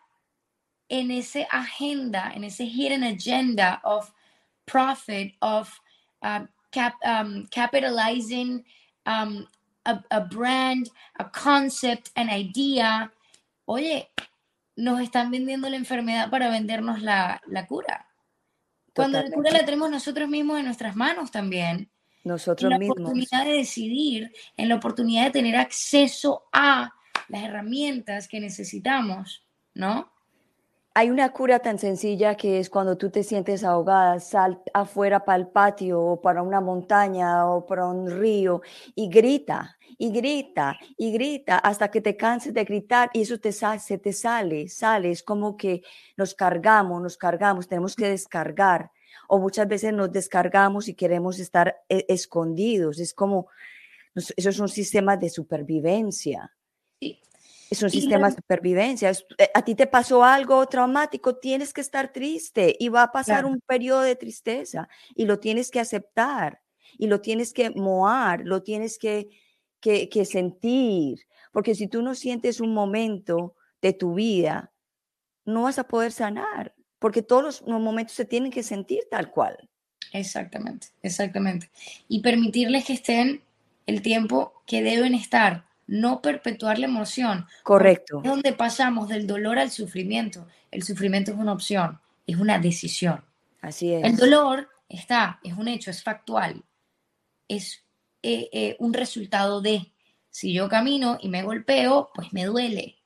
en ese agenda, en ese hidden agenda of profit of uh, cap, um, capitalizing um, a, a, brand, a concept, an idea. Oye, nos están vendiendo la enfermedad para vendernos la, la cura. Cuando la cura la tenemos nosotros mismos en nuestras manos también. Nosotros en la oportunidad de decidir, en la oportunidad de tener acceso a las herramientas que necesitamos, ¿no? Hay una cura tan sencilla que es cuando tú te sientes ahogada, sal afuera para el patio o para una montaña o para un río y grita y grita y grita hasta que te canses de gritar y eso te se te sale, sale, es como que nos cargamos, nos cargamos, tenemos que descargar o muchas veces nos descargamos y queremos estar e, escondidos, es como, eso es un sistema de supervivencia. Es un sistema de supervivencia. Eh, a ti te pasó algo traumático, tienes que estar triste y va a pasar un periodo de tristeza y lo tienes que aceptar y lo tienes que moar, lo tienes que, que, que sentir. Porque si tú no sientes un momento de tu vida, no vas a poder sanar, porque todos los momentos se tienen que sentir tal cual. Exactamente, exactamente. Y permitirles que estén el tiempo que deben estar no perpetuar la emoción. Correcto. Es donde pasamos del dolor al sufrimiento. El sufrimiento es una opción, es una decisión. Así es. El dolor está, es un hecho, es factual, es eh, eh, un resultado de, si yo camino y me golpeo, pues me duele.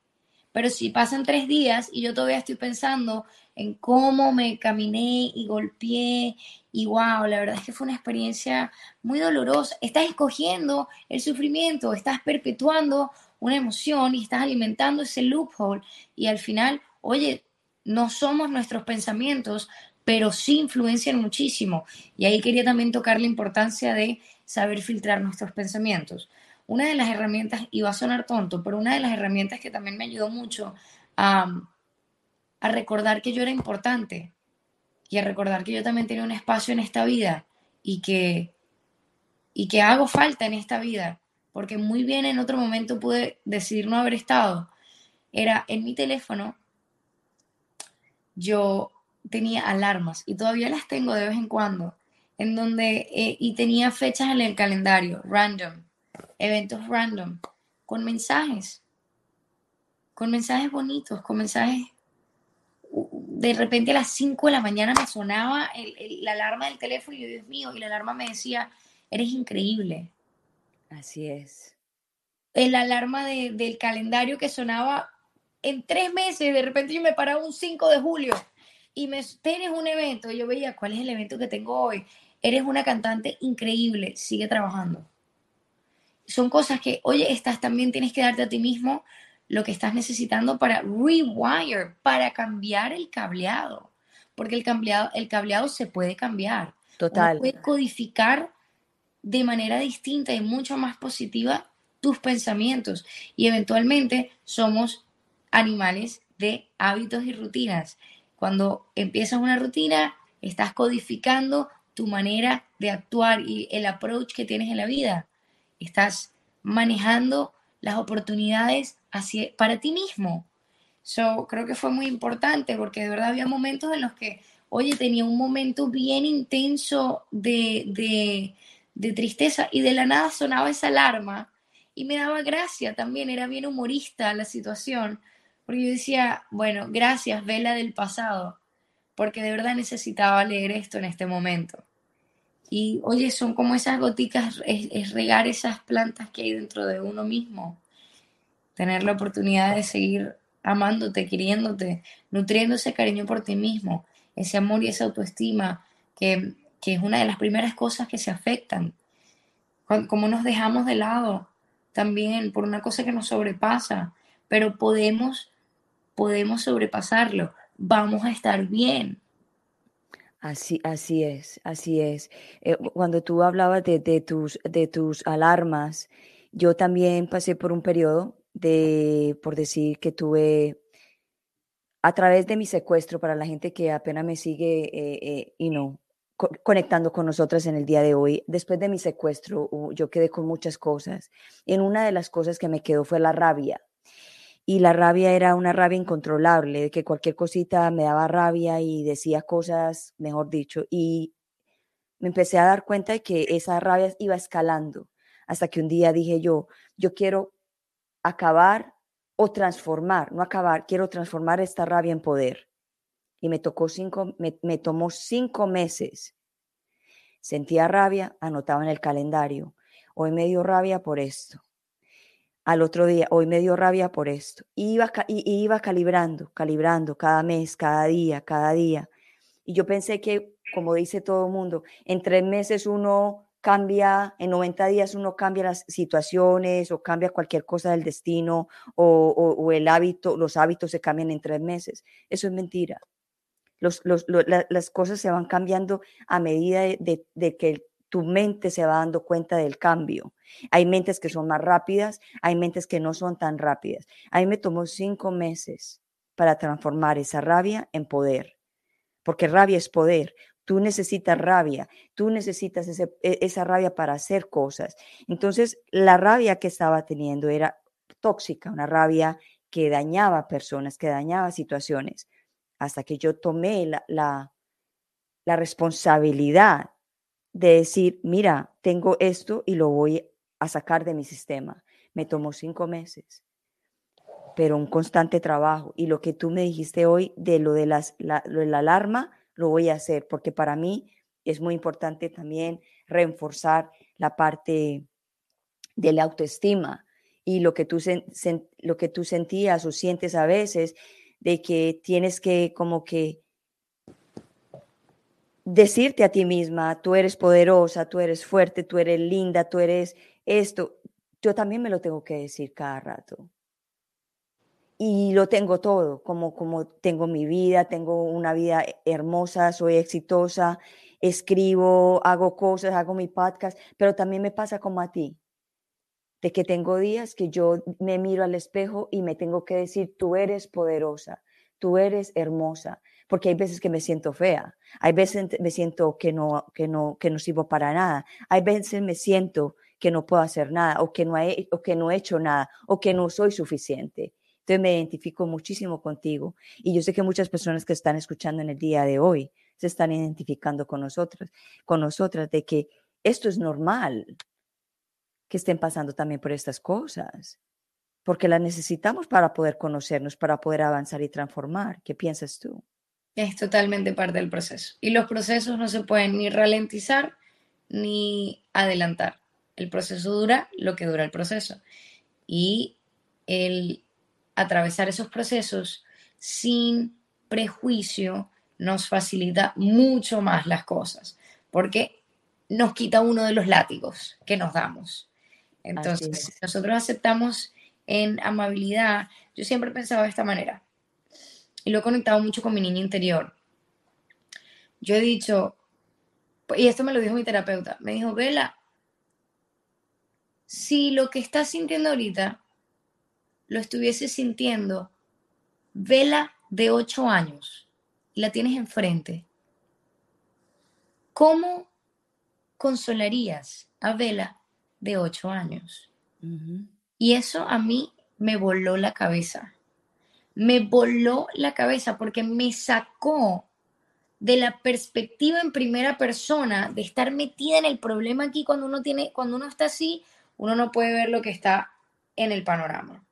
Pero si pasan tres días y yo todavía estoy pensando en cómo me caminé y golpeé y wow, la verdad es que fue una experiencia muy dolorosa. Estás escogiendo el sufrimiento, estás perpetuando una emoción y estás alimentando ese loophole y al final, oye, no somos nuestros pensamientos, pero sí influencian muchísimo. Y ahí quería también tocar la importancia de saber filtrar nuestros pensamientos. Una de las herramientas, y va a sonar tonto, pero una de las herramientas que también me ayudó mucho a, a recordar que yo era importante y a recordar que yo también tenía un espacio en esta vida y que, y que hago falta en esta vida, porque muy bien en otro momento pude decidir no haber estado. Era en mi teléfono, yo tenía alarmas y todavía las tengo de vez en cuando, en donde, eh, y tenía fechas en el calendario, random, eventos random, con mensajes, con mensajes bonitos, con mensajes de repente a las 5 de la mañana me sonaba la alarma del teléfono y yo, Dios mío, y la alarma me decía, eres increíble. Así es. El alarma del calendario que sonaba en tres meses, de repente yo me paraba un 5 de julio y me tienes un evento, y yo veía, ¿cuál es el evento que tengo hoy? Eres una cantante increíble, sigue trabajando. Son cosas que, oye, estás también tienes que darte a ti mismo lo que estás necesitando para rewire, para cambiar el cableado. Porque el cableado, el cableado se puede cambiar. Total. puede codificar de manera distinta y mucho más positiva tus pensamientos. Y eventualmente somos animales de hábitos y rutinas. Cuando empiezas una rutina, estás codificando tu manera de actuar y el approach que tienes en la vida. Estás manejando las oportunidades para ti mismo. So, creo que fue muy importante porque de verdad había momentos en los que, oye, tenía un momento bien intenso de, de, tristeza y de la nada sonaba esa alarma y me daba gracia también, era bien humorista la situación, porque yo decía, bueno, gracias, vela del pasado, porque de verdad necesitaba leer esto en este momento. Y oye, son como esas goticas, es regar esas plantas que hay dentro de uno mismo tener la oportunidad de seguir amándote, queriéndote, nutriendo ese cariño por ti mismo, ese amor y esa autoestima, que, es una de las primeras cosas que se afectan. Como nos dejamos de lado también por una cosa que nos sobrepasa, pero podemos, podemos sobrepasarlo, vamos a estar bien. Así, así es, así es. Eh, cuando tú hablabas de, tus, de tus alarmas, yo también pasé por un periodo de, por decir que tuve a través de mi secuestro, para la gente que apenas me sigue, eh, eh know, conectando con nosotras en el día de hoy, después de mi secuestro, yo quedé con muchas cosas. En una de las cosas que me quedó fue la rabia. Y la rabia era una rabia incontrolable, de que cualquier cosita me daba rabia y decía cosas, mejor dicho. Y me empecé a dar cuenta de que esa rabia iba escalando hasta que un día dije yo, yo quiero acabar o transformar, no acabar, quiero transformar esta rabia en poder. Y me, tocó cinco, me, me tomó cinco meses. Sentía rabia, anotaba en el calendario. Hoy me dio rabia por esto. Al otro día, hoy me dio rabia por esto. iba, iba calibrando, calibrando cada mes, cada día, cada día. Y yo pensé que, como dice todo el mundo, en tres meses uno cambia, en 90 días uno cambia las situaciones o cambia cualquier cosa del destino o, el hábito, los hábitos se cambian en tres meses. Eso es mentira. Los, las cosas se van cambiando a medida de, de, que tu mente se va dando cuenta del cambio. Hay mentes que son más rápidas, hay mentes que no son tan rápidas. A mí me tomó cinco meses para transformar esa rabia en poder, porque rabia es poder. Tú necesitas rabia, tú necesitas e, esa rabia para hacer cosas. Entonces, la rabia que estaba teniendo era tóxica, una rabia que dañaba personas, que dañaba situaciones, hasta que yo tomé la, la, la responsabilidad de decir, mira, tengo esto y lo voy a sacar de mi sistema. Me tomó cinco meses, pero un constante trabajo. Y lo que tú me dijiste hoy de lo de, las, la, lo de la alarma, lo voy a hacer, porque para mí es muy importante también reforzar la parte de la autoestima y lo que tú, lo que tú sentías o sientes a veces de que tienes que como que decirte a ti misma, tú eres poderosa, tú eres fuerte, tú eres linda, tú eres esto. Yo también me lo tengo que decir cada rato y lo tengo todo, como, como tengo mi vida, tengo una vida hermosa, soy exitosa, escribo, hago cosas, hago mi podcast, pero también me pasa como a ti, de que tengo días que yo me miro al espejo y me tengo que decir, tú eres poderosa, tú eres hermosa, porque hay veces que me siento fea, hay veces me siento que no, que no, que no sirvo para nada, hay veces me siento que no puedo hacer nada o que no he, o que no he hecho nada o que no soy suficiente. Entonces me identifico muchísimo contigo y yo sé que muchas personas que están escuchando en el día de hoy se están identificando con nosotros, con nosotras, de que esto es normal, que estén pasando también por estas cosas, porque las necesitamos para poder conocernos, para poder avanzar y transformar. ¿Qué piensas tú? Es totalmente parte del proceso. Y los procesos no se pueden ni ralentizar ni adelantar. El proceso dura lo que dura el proceso. Y el atravesar esos procesos sin prejuicio nos facilita mucho más las cosas, porque nos quita uno de los látigos que nos damos. Entonces, nosotros aceptamos en amabilidad. Yo siempre he pensado de esta manera y lo he conectado mucho con mi niña interior. Yo he dicho, y esto me lo dijo mi terapeuta, me dijo, Vela, si lo que estás sintiendo ahorita lo estuviese sintiendo Vela de ocho años y la tienes enfrente, ¿cómo consolarías a Vela de ocho años? Y eso a mí me voló la cabeza. Me voló la cabeza porque me sacó de la perspectiva en primera persona de estar metida en el problema aquí cuando uno tiene, cuando uno está así, uno no puede ver lo que está en el panorama.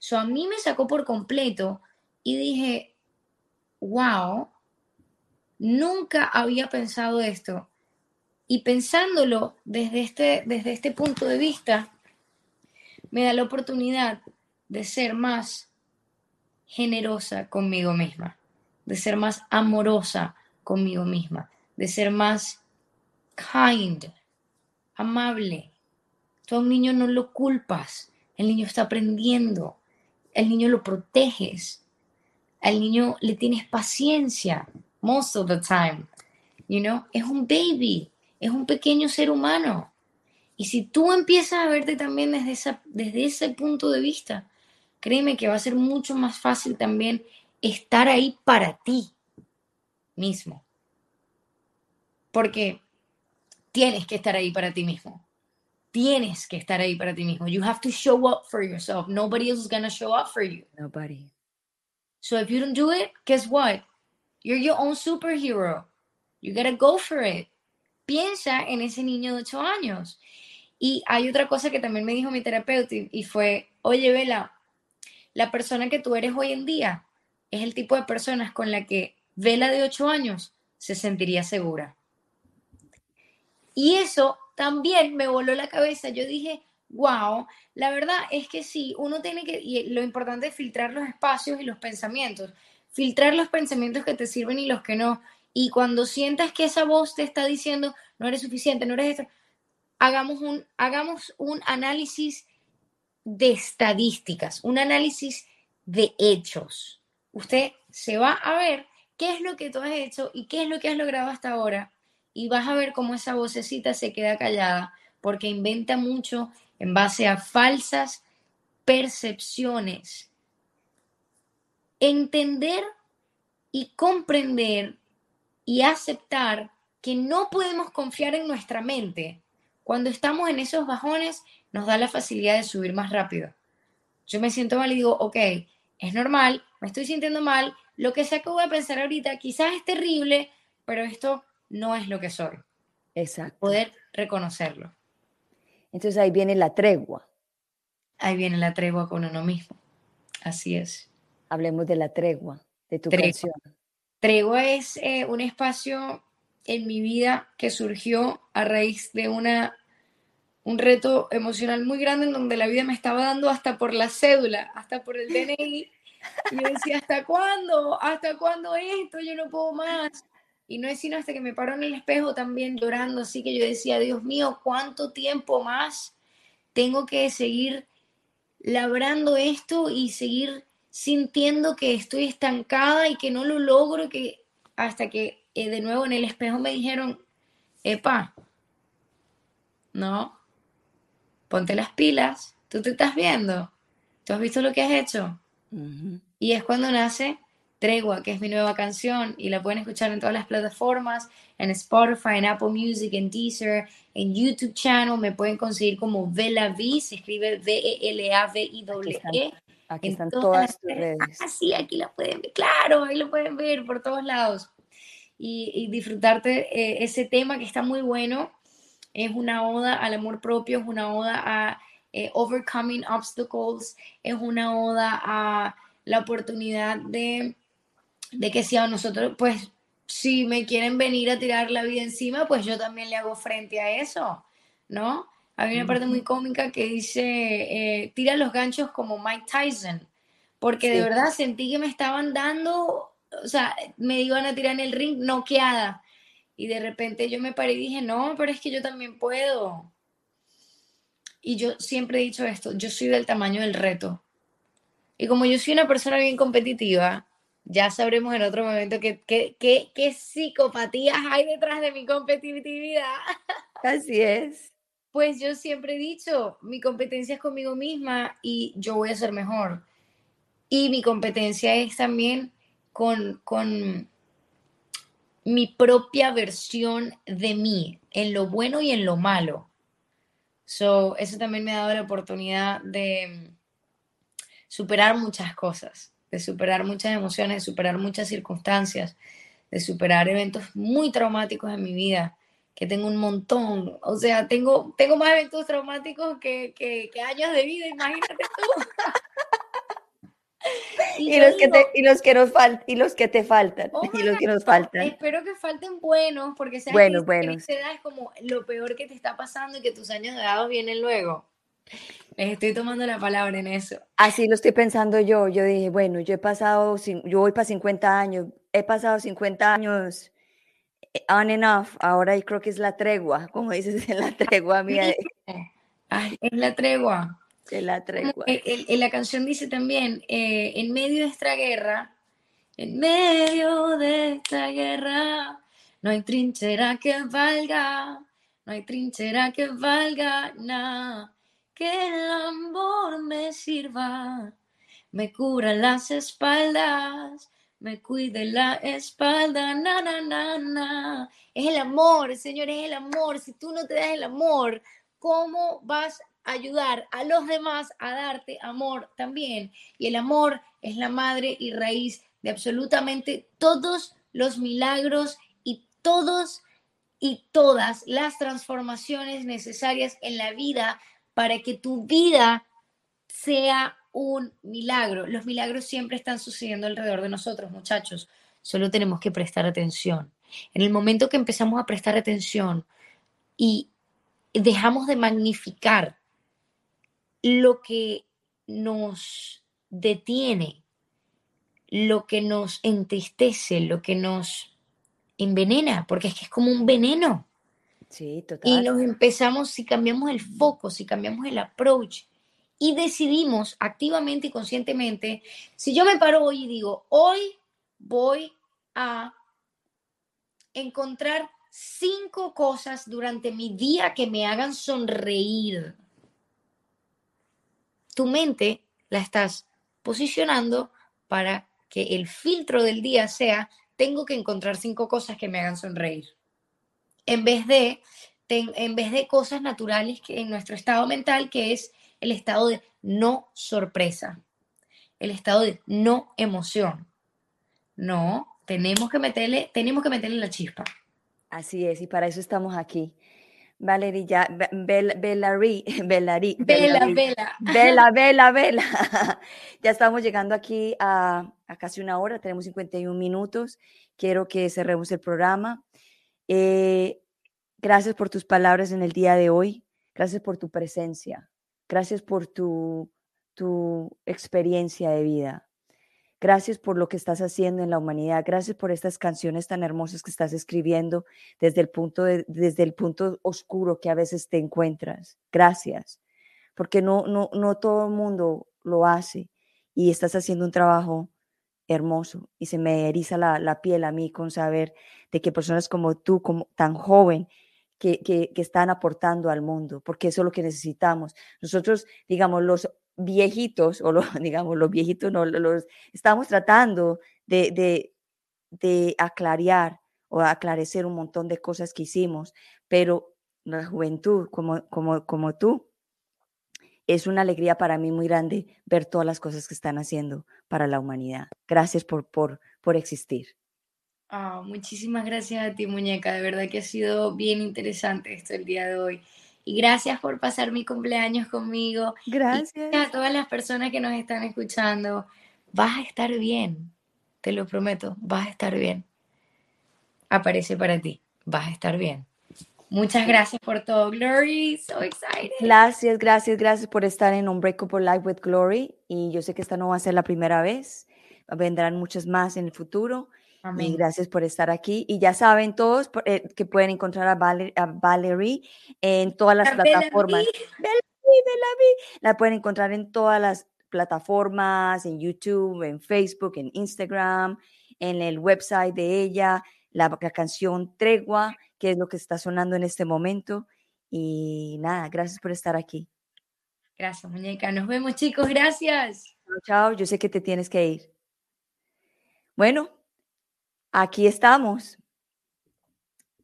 So, a mí me sacó por completo y dije, wow, nunca había pensado esto. Y pensándolo desde este, desde este punto de vista, me da la oportunidad de ser más generosa conmigo misma, de ser más amorosa conmigo misma, de ser más kind, amable. Tú a un niño no lo culpas, el niño está aprendiendo el niño lo proteges, al niño le tienes paciencia, most of the time, you know, es un baby, es un pequeño ser humano. Y si tú empiezas a verte también desde, esa, desde ese punto de vista, créeme que va a ser mucho más fácil también estar ahí para ti mismo. Porque tienes que estar ahí para ti mismo. Tienes que estar ahí para ti mismo. You have to show up for yourself. Nobody else is going to show up for you. Nobody. So if you don't do it, guess what? You're your own superhero. You got to go for it. piensa en ese niño de 8 años. Y hay otra cosa que también me dijo mi terapeuta y fue, oye, Vela, la persona que tú eres hoy en día es el tipo de personas con la que Vela de 8 años se sentiría segura. Y eso también me voló la cabeza. Yo dije, wow, la verdad es que sí, uno tiene que, y lo importante es filtrar los espacios y los pensamientos, filtrar los pensamientos que te sirven y los que no. Y cuando sientas que esa voz te está diciendo, no eres suficiente, no eres esto, hagamos un, hagamos un análisis de estadísticas, un análisis de hechos. Usted se va a ver qué es lo que tú has hecho y qué es lo que has logrado hasta ahora y vas a ver cómo esa vocecita se queda callada porque inventa mucho en base a falsas percepciones. Entender y comprender y aceptar que no podemos confiar en nuestra mente. Cuando estamos en esos bajones, nos da la facilidad de subir más rápido. Yo me siento mal y digo, ok, es normal, me estoy sintiendo mal, lo que sea que voy a pensar ahorita quizás es terrible, pero esto no es lo que soy. Exacto. Poder reconocerlo. Entonces ahí viene la tregua. Ahí viene la tregua con uno mismo. Así es. Hablemos de la tregua, de tu canción. Tregua es eh, un espacio en mi vida que surgió a raíz de una un reto emocional muy grande en donde la vida me estaba dando hasta por la cédula, hasta por el DNI. Y yo decía, ¿hasta cuándo? ¿Hasta cuándo esto? Yo no puedo más. Y no es sino hasta que me paro en el espejo también llorando, así que yo decía, Dios mío, ¿cuánto tiempo más tengo que seguir labrando esto y seguir sintiendo que estoy estancada y que no lo logro, que hasta que eh, de nuevo en el espejo me dijeron, epa, no, ponte las pilas, tú te estás viendo, tú has visto lo que has hecho. Y es cuando nace Tregua, que es mi nueva canción y la pueden escuchar en todas las plataformas, en Spotify, en Apple Music, en Deezer, en YouTube Channel, me pueden conseguir como Vela V, se escribe V-E-L-A-V-I-W-E. Aquí están, todas, tus redes. Ah, sí, aquí la pueden ver, claro, ahí lo pueden ver por todos lados. Y, disfrutarte eh, ese tema que está muy bueno. Es una oda al amor propio, es una oda a eh, overcoming obstacles, es una oda a la oportunidad de de que si a nosotros, pues, si me quieren venir a tirar la vida encima, pues yo también le hago frente a eso, ¿no? Hay una parte muy cómica que dice, eh, tira los ganchos como Mike Tyson, porque de verdad sentí que me estaban dando, o sea, me iban a tirar en el ring noqueada. Y de repente yo me paré y dije, no, pero es que yo también puedo. Y yo siempre he dicho esto, yo soy del tamaño del reto. Y como yo soy una persona bien competitiva, ya sabremos en otro momento qué, qué, qué, qué psicopatías hay detrás de mi competitividad. Así es. Pues yo siempre he dicho, mi competencia es conmigo misma y yo voy a ser mejor. Y mi competencia es también con, con mi propia versión de mí, en lo bueno y en lo malo. So, eso también me ha dado la oportunidad de superar muchas cosas de superar muchas emociones, de superar muchas circunstancias, de superar eventos muy traumáticos en mi vida, que tengo un montón. O sea, tengo, tengo más eventos traumáticos que, que, años de vida, imagínate tú. y, los que te, y los que nos faltan y los que te faltan y los que nos faltan espero que falten buenos porque sabes bueno, bueno. es como lo peor que te está pasando y que tus años de edad vienen luego estoy tomando la palabra en eso. Así lo estoy pensando yo. Yo dije, bueno, yo he pasado, yo voy para 50 años, he pasado 50 años eh, on and off. Ahora creo que es la tregua, como dices, es la tregua mía. es la tregua. Es la tregua. En la canción dice también, eh, en medio de esta guerra, en medio de esta guerra, no hay trinchera que valga, no hay trinchera que valga nada que el amor me sirva, me cubra las espaldas, me cuide la espalda, na, na, na, na. Es el amor, Señor, es el amor. Si tú no te das el amor, ¿cómo vas a ayudar a los demás a darte amor también? Y el amor es la madre y raíz de absolutamente todos los milagros y todos y todas las transformaciones necesarias en la vida para que tu vida sea un milagro. Los milagros siempre están sucediendo alrededor de nosotros, muchachos. Solo tenemos que prestar atención. En el momento que empezamos a prestar atención y dejamos de magnificar lo que nos detiene, lo que nos entristece, lo que nos envenena, porque es que es como un veneno. Sí, total. Y nos empezamos, si cambiamos el foco, si cambiamos el approach y decidimos activamente y conscientemente, si yo me paro hoy y digo, hoy voy a encontrar cinco cosas durante mi día que me hagan sonreír. Tu mente la estás posicionando para que el filtro del día sea, tengo que encontrar cinco cosas que me hagan sonreír. En vez de, en vez de cosas naturales que en nuestro estado mental, que es el estado de no sorpresa, el estado de no emoción. No, tenemos que meterle, tenemos que meterle la chispa. Así es, y para eso estamos aquí. Valerie, ya, Bella, Bella, Bella, Bella, Bella, Bella. ya estamos llegando aquí a, a, casi una hora, tenemos 51 minutos. Quiero que cerremos el programa. Eh, gracias por tus palabras en el día de hoy. Gracias por tu presencia. Gracias por tu, tu experiencia de vida. Gracias por lo que estás haciendo en la humanidad. Gracias por estas canciones tan hermosas que estás escribiendo desde el punto, desde el punto oscuro que a veces te encuentras. Gracias, porque no, no, no todo el mundo lo hace y estás haciendo un trabajo hermoso y se me eriza la, la piel a mí con saber de que personas como tú, como tan joven, que, que, están aportando al mundo, porque eso es lo que necesitamos. Nosotros, digamos, los viejitos, o lo, digamos, los viejitos no, los estamos tratando de, de, de aclarear o aclarecer un montón de cosas que hicimos, pero la juventud como, como, como tú, es una alegría para mí muy grande ver todas las cosas que están haciendo para la humanidad. Gracias por, por, por existir. Oh, muchísimas gracias a ti, muñeca. De verdad que ha sido bien interesante esto el día de hoy. Y gracias por pasar mi cumpleaños conmigo. Gracias. Y a todas las personas que nos están escuchando. Vas a estar bien, te lo prometo, vas a estar bien. Aparece para ti, vas a estar bien. Muchas gracias por todo, Glory. So excited. Gracias, gracias, gracias por estar en Unbreakable Life with Glory. Y yo sé que esta no va a ser la primera vez. Vendrán muchas más en el futuro. Amén. Y gracias por estar aquí. Y ya saben todos eh, que pueden encontrar a, Valerie, a Valerie en todas las La plataformas. La pueden encontrar en todas las plataformas, en YouTube, en Facebook, en Instagram, en el website de ella, la, la canción Tregua, que es lo que está sonando en este momento. Y nada, gracias por estar aquí. Gracias, muñeca. Nos vemos, chicos. Gracias. Chao, yo sé que te tienes que ir. Bueno, aquí estamos.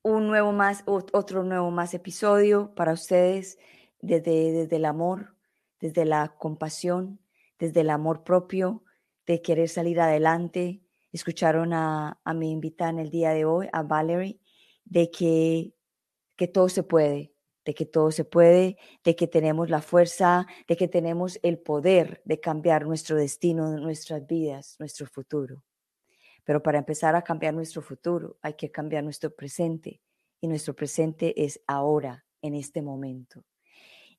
Un nuevo más, otro nuevo más episodio para ustedes desde, desde el amor, desde la compasión, desde el amor propio, de querer salir adelante. Escucharon a, a mi invitada en el día de hoy, a Valerie, de que, que todo se puede, de que todo se puede, de que tenemos la fuerza, de que tenemos el poder de cambiar nuestro destino, nuestras vidas, nuestro futuro. Pero para empezar a cambiar nuestro futuro hay que cambiar nuestro presente y nuestro presente es ahora, en este momento.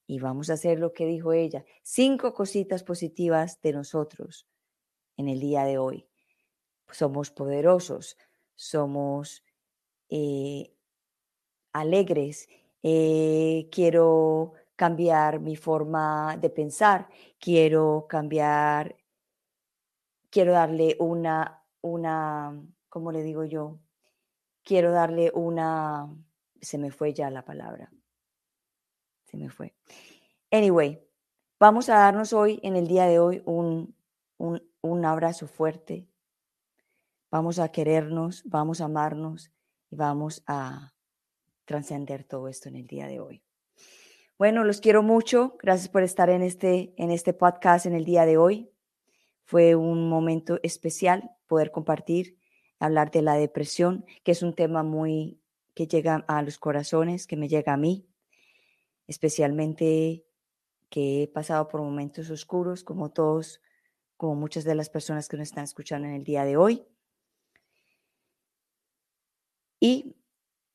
Y vamos a hacer lo que dijo ella, cinco cositas positivas de nosotros en el día de hoy. Somos poderosos, somos eh, alegres, eh, quiero cambiar mi forma de pensar, quiero cambiar, quiero darle una una, ¿cómo le digo yo? Quiero darle una, se me fue ya la palabra, se me fue. Anyway, vamos a darnos hoy, en el día de hoy, un, un, un abrazo fuerte. Vamos a querernos, vamos a amarnos y vamos a trascender todo esto en el día de hoy. Bueno, los quiero mucho. Gracias por estar en este, en este podcast en el día de hoy. Fue un momento especial poder compartir, hablar de la depresión, que es un tema muy que llega a los corazones, que me llega a mí, especialmente que he pasado por momentos oscuros, como todos, como muchas de las personas que nos están escuchando en el día de hoy. Y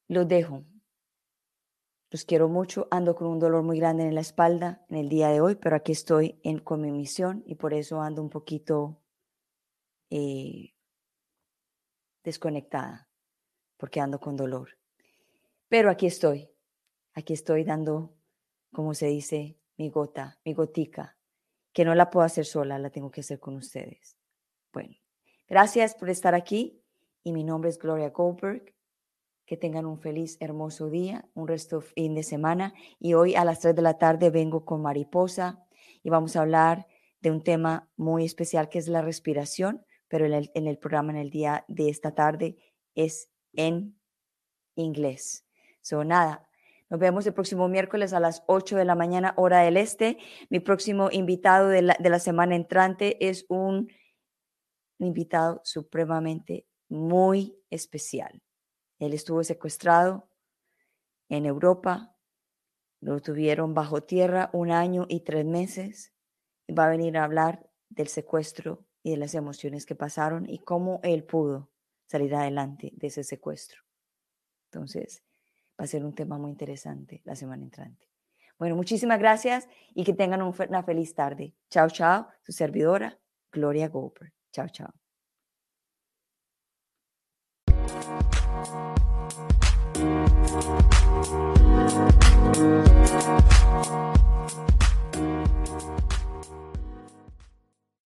los dejo. Los quiero mucho. Ando con un dolor muy grande en la espalda en el día de hoy, pero aquí estoy en, con mi misión y por eso ando un poquito eh, desconectada, porque ando con dolor. Pero aquí estoy. Aquí estoy dando, como se dice, mi gota, mi gotica, que no la puedo hacer sola, la tengo que hacer con ustedes. Bueno, gracias por estar aquí y mi nombre es Gloria Goldberg. Que tengan un feliz, hermoso día, un resto fin de semana. Y hoy a las 3 de la tarde vengo con Mariposa y vamos a hablar de un tema muy especial que es la respiración, pero en el, en el programa en el día de esta tarde es en inglés. So, nada, nos vemos el próximo miércoles a las 8 de la mañana, hora del este. Mi próximo invitado de la, de la semana entrante es un invitado supremamente muy especial. Él estuvo secuestrado en Europa, lo tuvieron bajo tierra un año y tres meses va a venir a hablar del secuestro y de las emociones que pasaron y cómo él pudo salir adelante de ese secuestro. Entonces, va a ser un tema muy interesante la semana entrante. Bueno, muchísimas gracias y que tengan una feliz tarde. Chao, chao. Su servidora, Gloria Goldberg. Chao, chao. We'll be right.